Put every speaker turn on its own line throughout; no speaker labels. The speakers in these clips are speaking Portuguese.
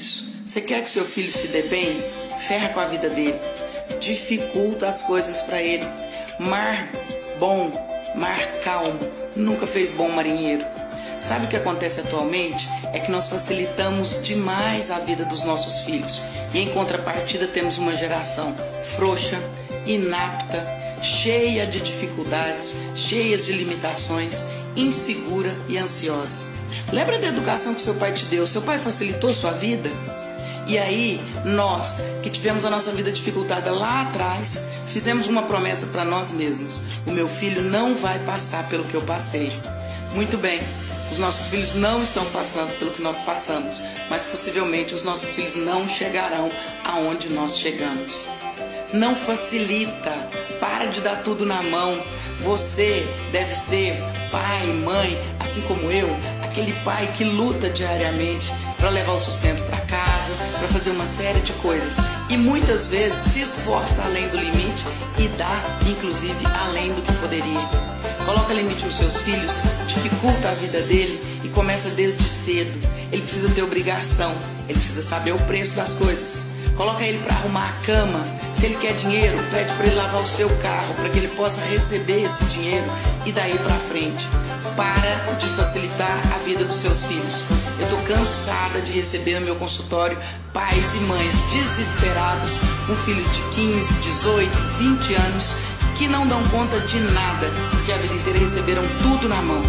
Você quer que seu filho se dê bem? Ferra com a vida dele. Dificulta as coisas para ele. Mar bom, mar calmo, nunca fez bom marinheiro. Sabe o que acontece atualmente? É que nós facilitamos demais a vida dos nossos filhos e em contrapartida temos uma geração frouxa, inapta, cheia de dificuldades, cheias de limitações, insegura e ansiosa. Lembra da educação que seu pai te deu? Seu pai facilitou sua vida? E aí, nós que tivemos a nossa vida dificultada lá atrás, fizemos uma promessa para nós mesmos: o meu filho não vai passar pelo que eu passei. Muito bem, os nossos filhos não estão passando pelo que nós passamos, mas possivelmente os nossos filhos não chegarão aonde nós chegamos. Não facilita, para de dar tudo na mão. Você deve ser pai, mãe, assim como eu, aquele pai que luta diariamente para levar o sustento para casa, para fazer uma série de coisas e muitas vezes se esforça além do limite e dá, inclusive, além do que poderia. Coloca limite nos seus filhos, dificulta a vida dele e começa desde cedo. Ele precisa ter obrigação, ele precisa saber o preço das coisas. Coloca ele para arrumar a cama. Se ele quer dinheiro, pede para ele lavar o seu carro, para que ele possa receber esse dinheiro e daí para frente. Para de facilitar a vida dos seus filhos. Eu tô cansada de receber no meu consultório pais e mães desesperados com filhos de 15, 18, 20 anos que não dão conta de nada, porque a vida inteira receberam tudo na mão.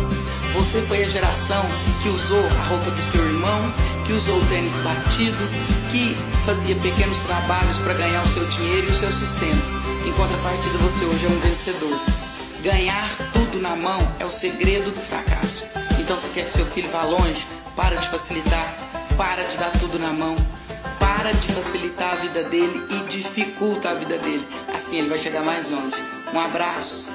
Você foi a geração que usou a roupa do seu irmão, que usou o tênis batido, que fazia pequenos trabalhos para ganhar o seu dinheiro e o seu sustento. Em contrapartida, você hoje é um vencedor. Ganhar tudo na mão é o segredo do fracasso. Então, você quer que seu filho vá longe? Para de facilitar, para de dar tudo na mão, para de facilitar a vida dele e dificulta a vida dele. Assim ele vai chegar mais longe. Um abraço.